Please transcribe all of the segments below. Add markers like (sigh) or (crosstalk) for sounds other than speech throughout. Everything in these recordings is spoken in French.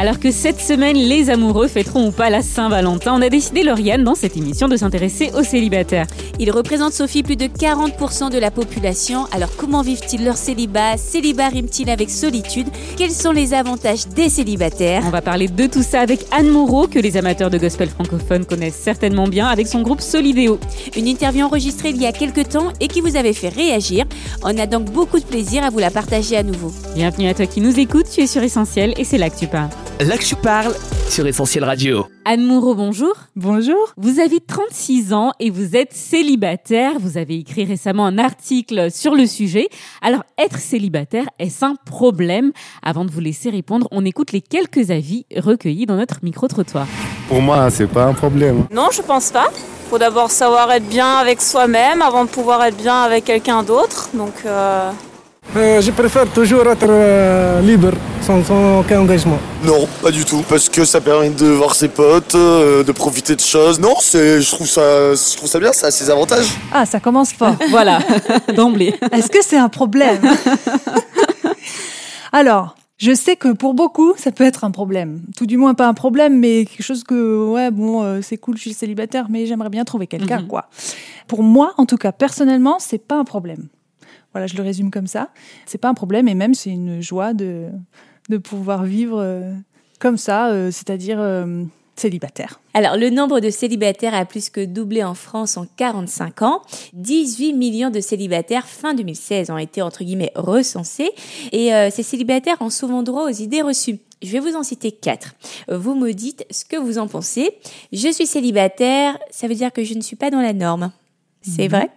Alors que cette semaine, les amoureux fêteront ou pas la Saint-Valentin, on a décidé, Lauriane, dans cette émission, de s'intéresser aux célibataires. Ils représentent, Sophie, plus de 40% de la population. Alors comment vivent-ils leur célibat Célibat rime-t-il avec solitude? Quels sont les avantages des célibataires? On va parler de tout ça avec Anne Moreau, que les amateurs de gospel francophone connaissent certainement bien, avec son groupe Solidéo. Une interview enregistrée il y a quelques temps et qui vous avait fait réagir. On a donc beaucoup de plaisir à vous la partager à nouveau. Bienvenue à toi qui nous écoutes, tu es sur Essentiel et c'est là que tu parles. Là que je parle sur Essentiel Radio. Anne Moreau, bonjour. Bonjour. Vous avez 36 ans et vous êtes célibataire. Vous avez écrit récemment un article sur le sujet. Alors, être célibataire, est-ce un problème? Avant de vous laisser répondre, on écoute les quelques avis recueillis dans notre micro-trottoir. Pour moi, c'est pas un problème. Non, je pense pas. Faut d'abord savoir être bien avec soi-même avant de pouvoir être bien avec quelqu'un d'autre. Donc, euh, Euh, je préfère toujours être euh, libre, sans, sans aucun engagement. Non, pas du tout, parce que ça permet de voir ses potes, euh, de profiter de choses. Non, c'est, je trouve ça, je trouve ça bien, ça a ses avantages. Ah, ça commence fort. (laughs) Voilà, (laughs) d'emblée. Est-ce que c'est un problème? Alors, je sais que pour beaucoup, ça peut être un problème. Tout du moins pas un problème, mais quelque chose que, ouais, bon, euh, c'est cool, je suis célibataire, mais j'aimerais bien trouver quelqu'un, Mhm. quoi. Pour moi, en tout cas, personnellement, c'est pas un problème. Voilà, je le résume comme ça. C'est pas un problème, et même c'est une joie de, de pouvoir vivre euh, comme ça, euh, c'est-à-dire euh, célibataire. Alors, le nombre de célibataires a plus que doublé en France en 45 ans. 18 millions de célibataires fin 2016 ont été, entre guillemets, recensés. Et ces célibataires ont souvent droit aux idées reçues. Je vais vous en citer quatre. Vous me dites ce que vous en pensez. Je suis célibataire, ça veut dire que je ne suis pas dans la norme. C'est Mhm. vrai?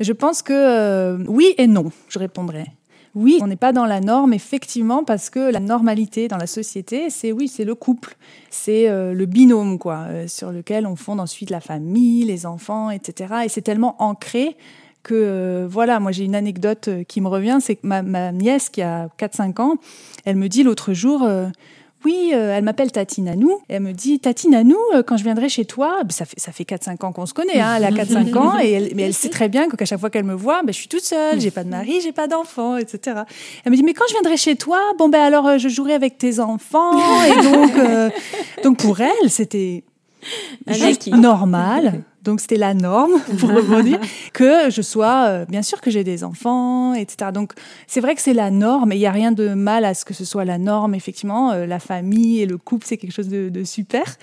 Je pense que euh, oui et non, je répondrai. Oui, on n'est pas dans la norme, effectivement, parce que la normalité dans la société, c'est oui, c'est le couple, c'est euh, le binôme, quoi, euh, sur lequel on fonde ensuite la famille, les enfants, etc. Et c'est tellement ancré que, voilà, moi j'ai une anecdote qui me revient, c'est que ma, nièce qui a 4-5 ans, elle me dit l'autre jour, oui, euh, elle m'appelle Tati Nanou. Et elle me dit, Tati Nanou, euh, quand je viendrai chez toi, ben, ça fait, ça fait 4-5 ans qu'on se connaît, hein, elle a 4-5 ans, et elle, mais elle sait très bien qu'à chaque fois qu'elle me voit, ben, je suis toute seule, j'ai pas de mari, j'ai pas d'enfant, etc. Elle me dit, mais quand je viendrai chez toi, bon, ben alors euh, je jouerai avec tes enfants. Et donc, euh, donc pour elle, c'était juste normal. Donc c'était la norme, (laughs) pour rebondir, que je sois, euh, bien sûr que j'ai des enfants, etc. Donc c'est vrai que c'est la norme, et il n'y a rien de mal à ce que ce soit la norme, effectivement. Euh, la famille et le couple, c'est quelque chose de, de super.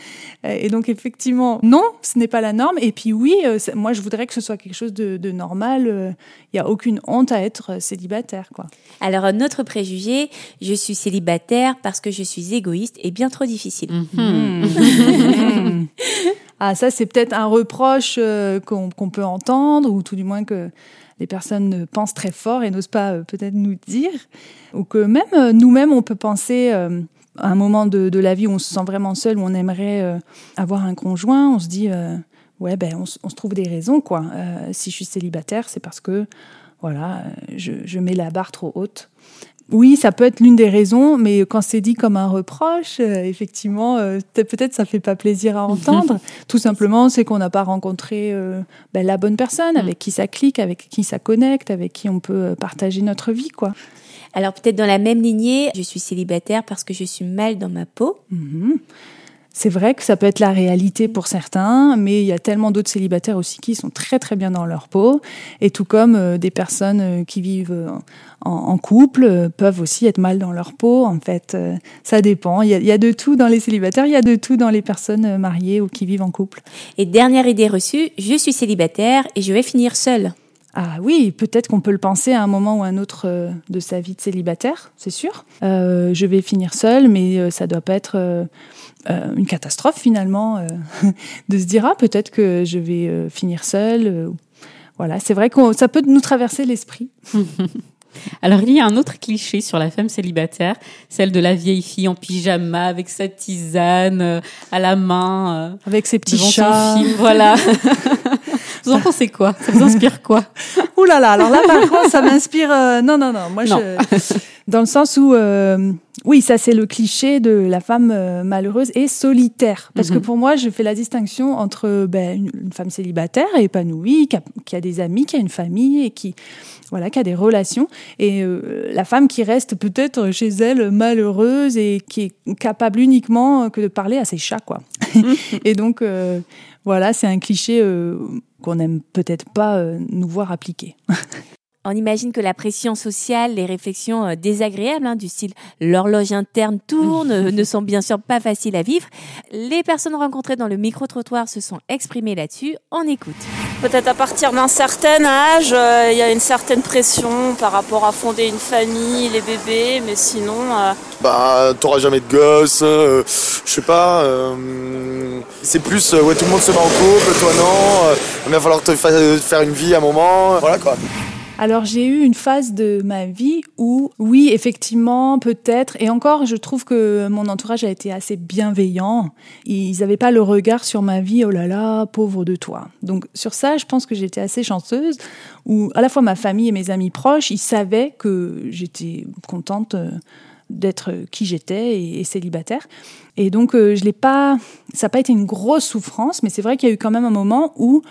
Euh, et donc effectivement, non, ce n'est pas la norme. Et puis oui, euh, moi je voudrais que ce soit quelque chose de, de normal. Euh, Il n'y a aucune honte à être euh, célibataire, quoi. Alors, un autre préjugé, je suis célibataire parce que je suis égoïste et bien trop difficile. Mhm. (laughs) (laughs) ah, ça, c'est peut-être un reproche euh, qu'on peut entendre, ou tout du moins que les personnes pensent très fort et n'osent pas euh, peut-être nous dire. Ou que même euh, nous-mêmes, on peut penser à un moment de, la vie où on se sent vraiment seul, où on aimerait avoir un conjoint, on se dit, ouais, ben, on, se- on se trouve des raisons, quoi. Si je suis célibataire, c'est parce que, voilà, je mets la barre trop haute. Oui, ça peut être l'une des raisons, mais quand c'est dit comme un reproche, euh, effectivement, euh, peut- peut-être ça fait pas plaisir à entendre. (laughs) Tout simplement, c'est qu'on n'a pas rencontré euh, ben, la bonne personne avec qui ça clique, avec qui ça connecte, avec qui on peut partager notre vie, quoi. Alors, peut-être dans la même lignée, je suis célibataire parce que je suis mal dans ma peau. Mhm. C'est vrai que ça peut être la réalité pour certains, mais il y a tellement d'autres célibataires aussi qui sont très très bien dans leur peau. Et tout comme euh, des personnes euh, qui vivent euh, en, couple peuvent aussi être mal dans leur peau. En fait, ça dépend. Il y, a, de tout dans les célibataires, il y a de tout dans les personnes mariées ou qui vivent en couple. Et dernière idée reçue, je suis célibataire et je vais finir seule. Ah oui, peut-être qu'on peut le penser à un moment ou à un autre euh, de sa vie de célibataire, c'est sûr. Euh, je vais finir seule, mais euh, ça doit pas être euh, une catastrophe finalement euh, (laughs) de se dire ah peut-être que je vais finir seule. voilà, c'est vrai que ça peut nous traverser l'esprit. (laughs) Alors, il y a un autre cliché sur la femme célibataire, celle de la vieille fille en pyjama avec sa tisane à la main. Avec ses petits son chats. film, voilà. (laughs) Vous en pensez quoi? Ça vous inspire quoi? (laughs) Ouh là là, alors là par contre ça m'inspire. euh, non non non, moi Non. je dans le sens où euh, oui ça c'est le cliché de la femme euh, malheureuse et solitaire parce que Mhm. pour moi je fais la distinction entre ben, une, une femme célibataire épanouie qui a, qui a des amis, qui a une famille et qui voilà qui a des relations et la femme qui reste peut-être chez elle malheureuse et qui est capable uniquement que de parler à ses chats quoi. (laughs) et donc euh, voilà c'est un cliché euh, qu'on n'aime peut-être pas euh, nous voir appliquer. (laughs) On imagine que la pression sociale, les réflexions euh, désagréables hein, du style l'horloge interne tourne euh, ne sont bien sûr pas faciles à vivre. Les personnes rencontrées dans le micro-trottoir se sont exprimées là-dessus. On écoute. Peut-être à partir d'un certain âge, euh, il y a une certaine pression par rapport à fonder une famille, les bébés, mais sinon, euh, Bah, t'auras jamais de gosse, euh, je sais pas. euh, c'est plus, euh, ouais, tout le monde se met en couple, toi non. euh, il va falloir te fa- faire une vie à un moment. Voilà quoi. Alors j'ai eu une phase de ma vie où, oui, effectivement, peut-être, et encore, je trouve que mon entourage a été assez bienveillant. Ils n'avaient pas le regard sur ma vie, oh là là, pauvre de toi. Donc sur ça, je pense que j'étais assez chanceuse, où à la fois ma famille et mes amis proches, ils savaient que j'étais contente euh, d'être qui j'étais et, célibataire. Et donc euh, je l'ai pas, ça n'a pas été une grosse souffrance, mais c'est vrai qu'il y a eu quand même un moment où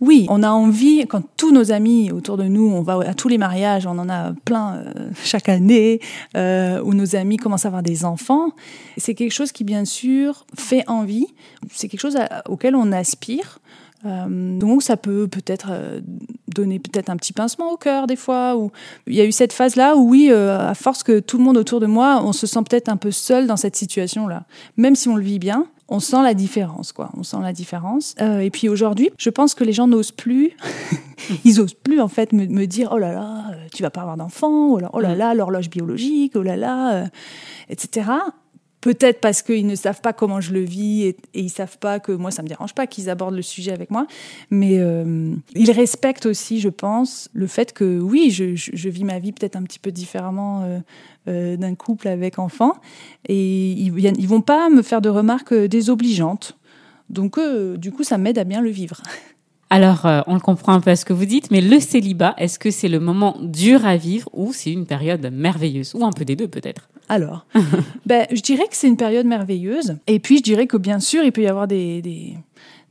oui, on a envie, quand tous nos amis autour de nous, on va à tous les mariages, on en a plein euh, (laughs) chaque année, euh, où nos amis commencent à avoir des enfants, c'est quelque chose qui, bien sûr, fait envie, c'est quelque chose à- auquel on aspire. Euh, donc ça peut peut-être donner peut-être un petit pincement au cœur des fois. Ou il y a eu cette phase là où oui, à force que tout le monde autour de moi, on se sent peut-être un peu seul dans cette situation là, même si on le vit bien. On sent la différence, quoi. On sent la différence. Euh, et puis aujourd'hui, je pense que les gens n'osent plus. (laughs) Ils osent plus en fait me, me dire oh là là, euh, tu vas pas avoir d'enfant, oh là, oh là là, l'horloge biologique, oh là là, euh, etc. Peut-être parce qu'ils ne savent pas comment je le vis et, et ils savent pas que moi ça me dérange pas qu'ils abordent le sujet avec moi, mais euh, ils respectent aussi, je pense, le fait que oui, je, je- je vis ma vie peut-être un petit peu différemment euh, euh, d'un couple avec enfant et ils, ils vont pas me faire de remarques euh, désobligeantes. Donc euh, du coup, ça m'aide à bien le vivre. Alors, on le comprend un peu à ce que vous dites, mais le célibat, est-ce que c'est le moment dur à vivre ou c'est une période merveilleuse? Ou un peu des deux peut-être? Alors, (laughs) ben, je dirais que c'est une période merveilleuse. Et puis, je dirais que bien sûr, il peut y avoir des, des,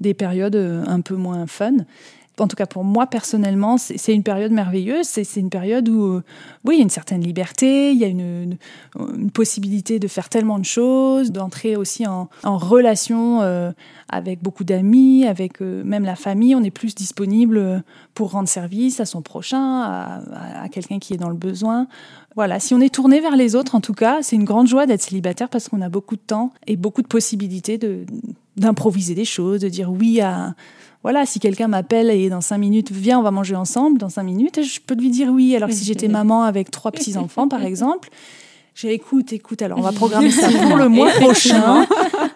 des périodes euh, un peu moins fun. En tout cas, pour moi, personnellement, c'est une période merveilleuse. C'est une période où, euh, oui, il y a une certaine liberté, il y a une, possibilité de faire tellement de choses, d'entrer aussi en, relation euh, avec beaucoup d'amis, avec euh, même la famille. On est plus disponible pour rendre service à son prochain, à, quelqu'un qui est dans le besoin. Voilà, si on est tourné vers les autres, en tout cas, c'est une grande joie d'être célibataire parce qu'on a beaucoup de temps et beaucoup de possibilités d'improviser des choses, de dire oui à voilà, si quelqu'un m'appelle et dans cinq minutes, viens, on va manger ensemble, dans cinq minutes, je peux lui dire oui. Alors que si j'étais maman avec trois petits enfants, par exemple, j'ai écoute, écoute, alors on va programmer ça pour le mois prochain.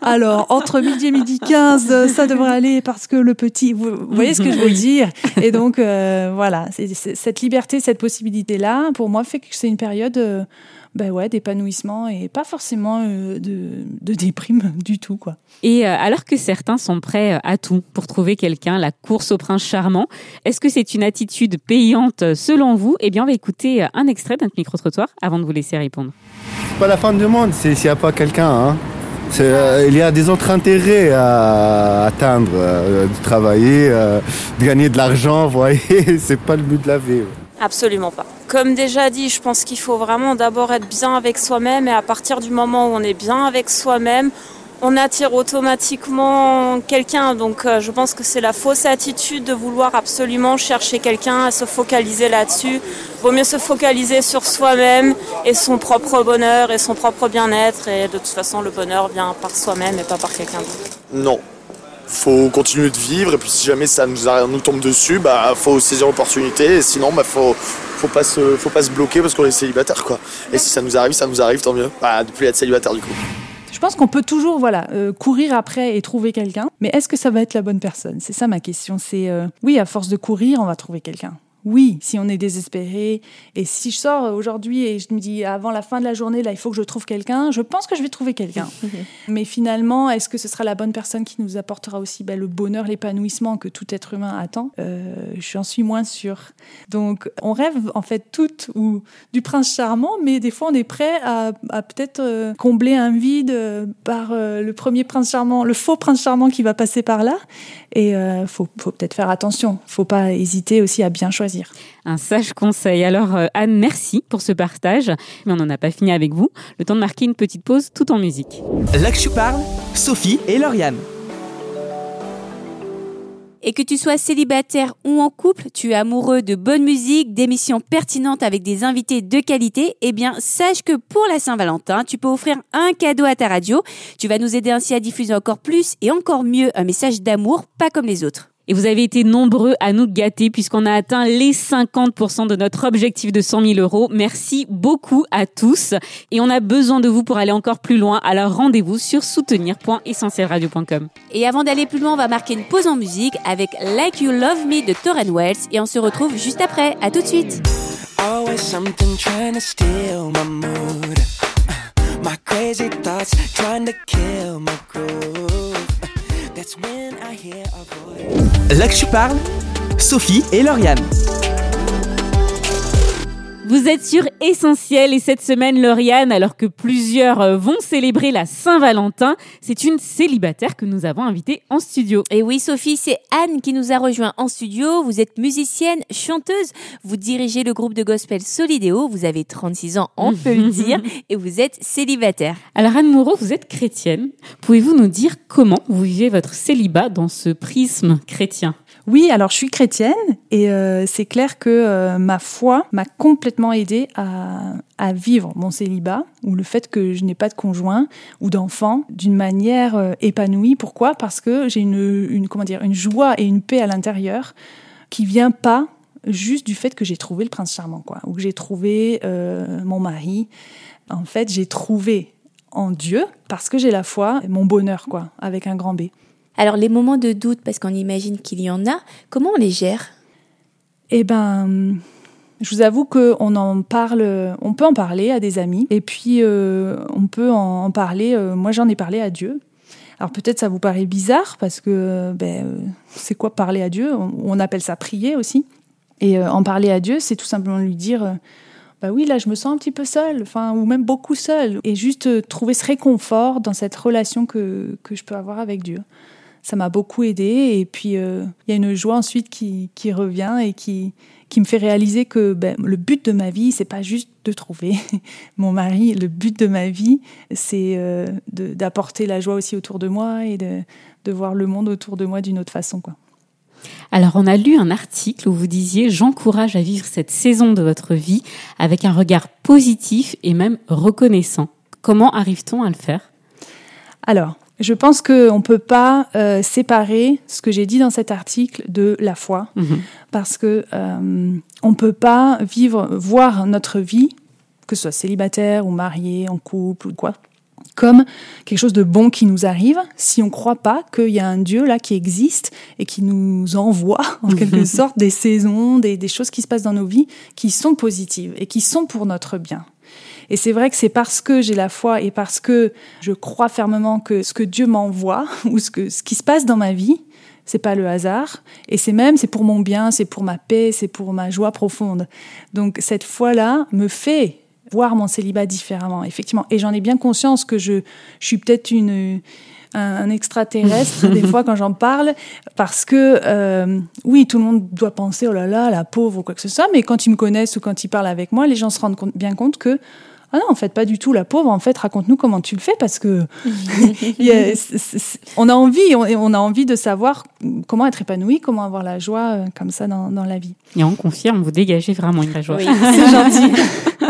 Alors, entre midi et midi 15, euh, ça devrait aller parce que le petit, vous, vous voyez ce que je veux dire? Et donc, euh, voilà, cette liberté, cette possibilité-là, pour moi, fait que c'est une période euh, ben ouais, d'épanouissement et pas forcément euh, de, de déprime (laughs) du tout, quoi. Et euh, alors que certains sont prêts euh, à tout pour trouver quelqu'un, la course au prince charmant, est-ce que c'est une attitude payante selon vous? Eh bien, on va écouter un extrait d'un micro-trottoir avant de vous laisser répondre. C'est pas la fin du monde s'il n'y a pas quelqu'un. Hein. Euh, il y a des autres intérêts à atteindre, euh, de travailler, euh, de gagner de l'argent, (laughs) vous voyez, c'est pas le but de la vie. Absolument pas. Comme déjà dit, je pense qu'il faut vraiment d'abord être bien avec soi-même et à partir du moment où on est bien avec soi-même, on attire automatiquement quelqu'un. Donc euh, je pense que c'est la fausse attitude de vouloir absolument chercher quelqu'un, à se focaliser là-dessus. Vaut mieux se focaliser sur soi-même et son propre bonheur et son propre bien-être. Et de toute façon, le bonheur vient par soi-même et pas par quelqu'un d'autre. Non. Faut continuer de vivre et puis si jamais ça nous, tombe dessus, bah faut saisir l'opportunité et sinon bah faut faut pas se faut pas se bloquer parce qu'on est célibataire quoi. Et si ça nous arrive, ça nous arrive tant mieux. Bah de plus être célibataire du coup. Je pense qu'on peut toujours voilà euh, courir après et trouver quelqu'un, mais est-ce que ça va être la bonne personne? C'est ça ma question. C'est euh, oui, à force de courir, on va trouver quelqu'un. Oui, si on est désespéré et si je sors aujourd'hui et je me dis avant la fin de la journée là il faut que je trouve quelqu'un, je pense que je vais trouver quelqu'un. (laughs) Mais finalement, est-ce que ce sera la bonne personne qui nous apportera aussi ben, le bonheur, l'épanouissement que tout être humain attend? Euh, J'en suis moins sûre. Donc on rêve en fait toutes ou du prince charmant, mais des fois on est prêt à, peut-être euh, combler un vide euh, par euh, le premier prince charmant, le faux prince charmant qui va passer par là. Et faut, faut peut-être faire attention. Faut pas hésiter aussi à bien choisir. Un sage conseil. Alors euh, Anne, merci pour ce partage. Mais on n'en a pas fini avec vous. Le temps de marquer une petite pause tout en musique. Là que je parle, Sophie et Lauriane. Et que tu sois célibataire ou en couple, tu es amoureux de bonne musique, d'émissions pertinentes avec des invités de qualité, eh bien, sache que pour la Saint-Valentin, tu peux offrir un cadeau à ta radio. Tu vas nous aider ainsi à diffuser encore plus et encore mieux un message d'amour, pas comme les autres. Et vous avez été nombreux à nous gâter puisqu'on a atteint les 50% de notre objectif de 100 000 euros. Merci beaucoup à tous. Et on a besoin de vous pour aller encore plus loin. Alors rendez-vous sur soutenir.essentielradio.com. Et avant d'aller plus loin, on va marquer une pause en musique avec Like You Love Me de Torren Wells. Et on se retrouve juste après. À tout de suite. Always something trying to steal my mood. My crazy thoughts trying to kill my groove. Je parle, Sophie et Lauriane. Vous êtes sur Essentiel et cette semaine, Lauriane, alors que plusieurs euh, vont célébrer la Saint-Valentin, c'est une célibataire que nous avons invitée en studio. Et oui, Sophie, c'est Anne qui nous a rejoint en studio. Vous êtes musicienne, chanteuse, vous dirigez le groupe de gospel Solidéo, vous avez 36 ans, on peut le dire, (laughs) et vous êtes célibataire. Alors Anne Moreau, vous êtes chrétienne. Pouvez-vous nous dire comment vous vivez votre célibat dans ce prisme chrétien? Oui, alors je suis chrétienne et euh, c'est clair que euh, ma foi m'a complètement aidée à, à vivre mon célibat ou le fait que je n'ai pas de conjoint ou d'enfant d'une manière euh, épanouie. Pourquoi? Parce que j'ai une, une, comment dire, une joie et une paix à l'intérieur qui vient pas juste du fait que j'ai trouvé le prince charmant, quoi, ou que j'ai trouvé euh, mon mari. En fait, j'ai trouvé en Dieu parce que j'ai la foi, mon bonheur, quoi, avec un grand B. Alors les moments de doute, parce qu'on imagine qu'il y en a, comment on les gère? Eh ben, je vous avoue qu'on en parle, on peut en parler à des amis, et puis euh, on peut en, parler. euh, moi, j'en ai parlé à Dieu. Alors peut-être ça vous paraît bizarre parce que ben, euh, c'est quoi parler à Dieu? On, appelle ça prier aussi. Et en parler à Dieu, c'est tout simplement lui dire. bah oui, là, je me sens un petit peu seule, enfin, ou même beaucoup seule, et juste trouver ce réconfort dans cette relation que, que je peux avoir avec Dieu. Ça m'a beaucoup aidé, et puis il y a une joie ensuite qui, qui revient et qui, qui me fait réaliser que ben, le but de ma vie, c'est pas juste de trouver (laughs) mon mari. Le but de ma vie, c'est euh, d'apporter la joie aussi autour de moi et de, de voir le monde autour de moi d'une autre façon, quoi. Alors, on a lu un article où vous disiez J'encourage à vivre cette saison de votre vie avec un regard positif et même reconnaissant. Comment arrive-t-on à le faire? Alors, je pense qu'on ne peut pas euh, séparer ce que j'ai dit dans cet article de la foi, Mhm. parce que euh, on ne peut pas vivre, voir notre vie, que ce soit célibataire ou marié, en couple ou quoi, comme quelque chose de bon qui nous arrive si on ne croit pas qu'il y a un Dieu là qui existe et qui nous envoie en quelque sorte des saisons, des, des choses qui se passent dans nos vies qui sont positives et qui sont pour notre bien. Et c'est vrai que c'est parce que j'ai la foi et parce que je crois fermement que ce que Dieu m'envoie (laughs) ou ce, que, ce qui se passe dans ma vie, c'est pas le hasard. Et c'est même, c'est pour mon bien, c'est pour ma paix, c'est pour ma joie profonde. Donc cette foi-là me fait voir mon célibat différemment, effectivement. Et j'en ai bien conscience que je, je suis peut-être une un, extraterrestre des (laughs) fois quand j'en parle parce que euh, oui tout le monde doit penser oh là là la pauvre ou quoi que ce soit mais quand ils me connaissent ou quand ils parlent avec moi les gens se rendent compte- bien compte que ah non, en fait, pas du tout la pauvre. En fait, raconte-nous comment tu le fais parce que (laughs) on a envie, on, a envie de savoir comment être épanoui, comment avoir la joie euh, comme ça dans, dans la vie. Et on confirme, vous dégagez vraiment une vraie joie. Oui, c'est gentil. (laughs)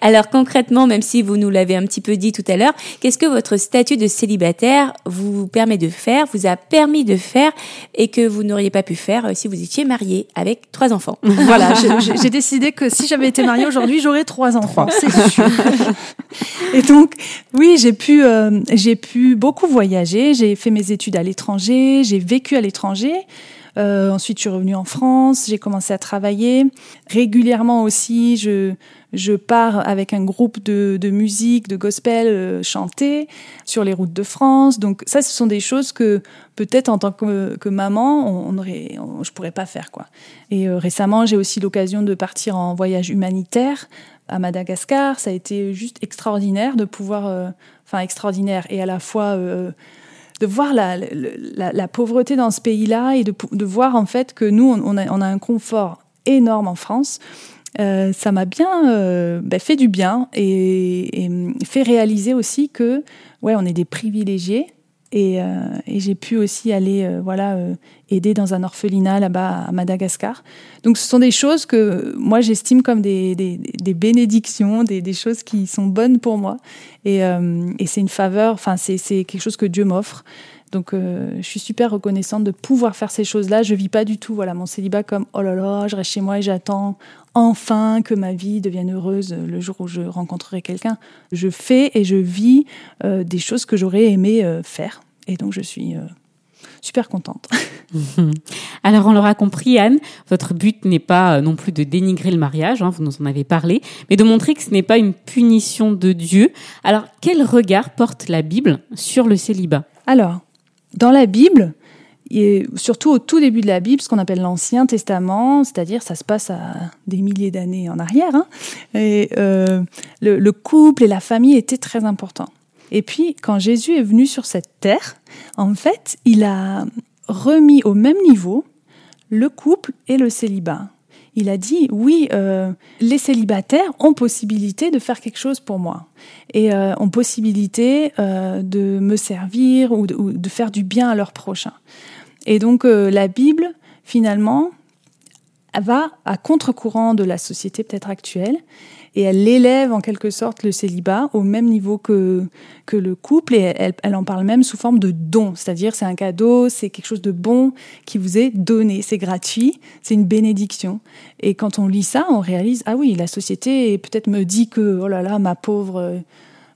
Alors concrètement, même si vous nous l'avez un petit peu dit tout à l'heure, qu'est-ce que votre statut de célibataire vous permet de faire, vous a permis de faire et que vous n'auriez pas pu faire euh, si vous étiez marié avec trois enfants? Voilà, j'ai- décidé que si j'avais été mariée aujourd'hui, j'aurais trois enfants, c'est sûr. (laughs) Et donc, oui, j'ai pu, euh, j'ai pu beaucoup voyager. J'ai fait mes études à l'étranger, j'ai vécu à l'étranger. Euh, ensuite, je suis revenue en France, j'ai commencé à travailler. Régulièrement aussi, je, je pars avec un groupe de, musique, de gospel euh, chanter sur les routes de France. Donc ça, ce sont des choses que peut-être en tant que, maman, on, on aurait, je pourrais pas faire quoi. Et euh, récemment, j'ai aussi l'occasion de partir en voyage humanitaire à Madagascar. Ça a été juste extraordinaire de pouvoir, euh, enfin extraordinaire et à la fois de voir la, pauvreté dans ce pays-là et de, voir en fait que nous, on, on a un confort énorme en France. Euh, ça m'a bien euh, ben, fait du bien et, et fait réaliser aussi que ouais, on est des privilégiés. Et, euh, j'ai pu aussi aller voilà aider dans un orphelinat là-bas à Madagascar. Donc ce sont des choses que moi j'estime comme des, des, bénédictions, des, choses qui sont bonnes pour moi. Et, euh, et c'est une faveur, enfin c'est quelque chose que Dieu m'offre. Donc euh, je suis super reconnaissante de pouvoir faire ces choses-là. Je vis pas du tout voilà mon célibat comme oh là là, je reste chez moi et j'attends enfin que ma vie devienne heureuse le jour où je rencontrerai quelqu'un. Je fais et je vis euh, des choses que j'aurais aimé euh, faire. Et donc je suis super contente. (laughs) Alors, on l'aura compris, Anne, votre but n'est pas non plus de dénigrer le mariage, hein, vous nous en avez parlé, mais de montrer que ce n'est pas une punition de Dieu. Alors, quel regard porte la Bible sur le célibat? Alors, dans la Bible, et surtout au tout début de la Bible, ce qu'on appelle l'Ancien Testament, c'est-à-dire ça se passe à des milliers d'années en arrière, hein, euh, le couple et la famille étaient très importants. Et puis, quand Jésus est venu sur cette terre, en fait, il a remis au même niveau le couple et le célibat. Il a dit, oui, euh, les célibataires ont possibilité de faire quelque chose pour moi et euh, ont possibilité euh, de me servir ou de, ou de faire du bien à leur prochain. Et donc la Bible, finalement, va à contre-courant de la société peut-être actuelle et elle élève en quelque sorte le célibat au même niveau que, que le couple et elle, elle en parle même sous forme de don, c'est-à-dire c'est un cadeau, c'est quelque chose de bon qui vous est donné, c'est gratuit, c'est une bénédiction. Et quand on lit ça, on réalise, ah oui, la société peut-être me dit que, oh là là, ma pauvre, euh,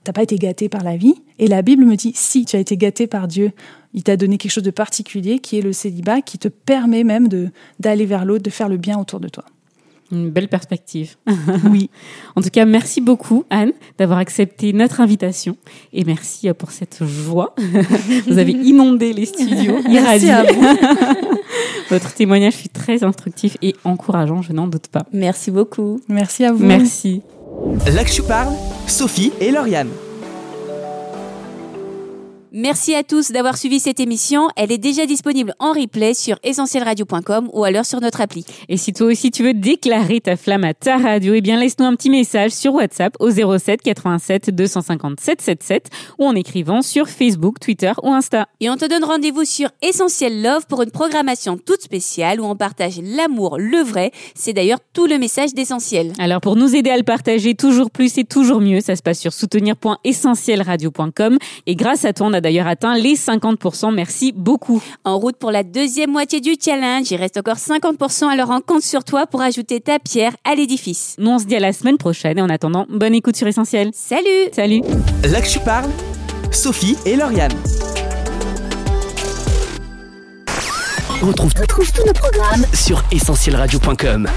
t'as pas été gâté par la vie. Et la Bible me dit, si, tu as été gâté par Dieu. Il t'a donné quelque chose de particulier qui est le célibat, qui te permet même de d'aller vers l'autre, de faire le bien autour de toi. Une belle perspective. (laughs) Oui. En tout cas, merci beaucoup, Anne, d'avoir accepté notre invitation. Et merci euh, pour cette joie. (laughs) Vous avez inondé les studios. (laughs) Merci à Votre témoignage fut très instructif et encourageant, je n'en doute pas. Merci beaucoup. Merci à vous. Merci. Là que je parle, Sophie et Lauriane. Merci à tous d'avoir suivi cette émission. Elle est déjà disponible en replay sur essentielradio.com ou alors sur notre appli. Et si toi aussi tu veux déclarer ta flamme à ta radio, eh bien laisse-nous un petit message sur WhatsApp au 07 87 257 77 ou en écrivant sur Facebook, Twitter ou Insta. Et on te donne rendez-vous sur Essentiel Love pour une programmation toute spéciale où on partage l'amour, le vrai. C'est d'ailleurs tout le message d'Essentiel. Alors pour nous aider à le partager toujours plus et toujours mieux, ça se passe sur soutenir.essentielradio.com et grâce à toi on a d'ailleurs atteint les 50%. Merci beaucoup. En route pour la deuxième moitié du challenge, il reste encore 50%, alors on compte sur toi pour ajouter ta pierre à l'édifice. Nous on se dit à la semaine prochaine et en attendant, bonne écoute sur Essentiel. Salut Salut Là que je parle, Sophie et Lauriane. On retrouve, on retrouve tous nos programmes sur essentielradio.com.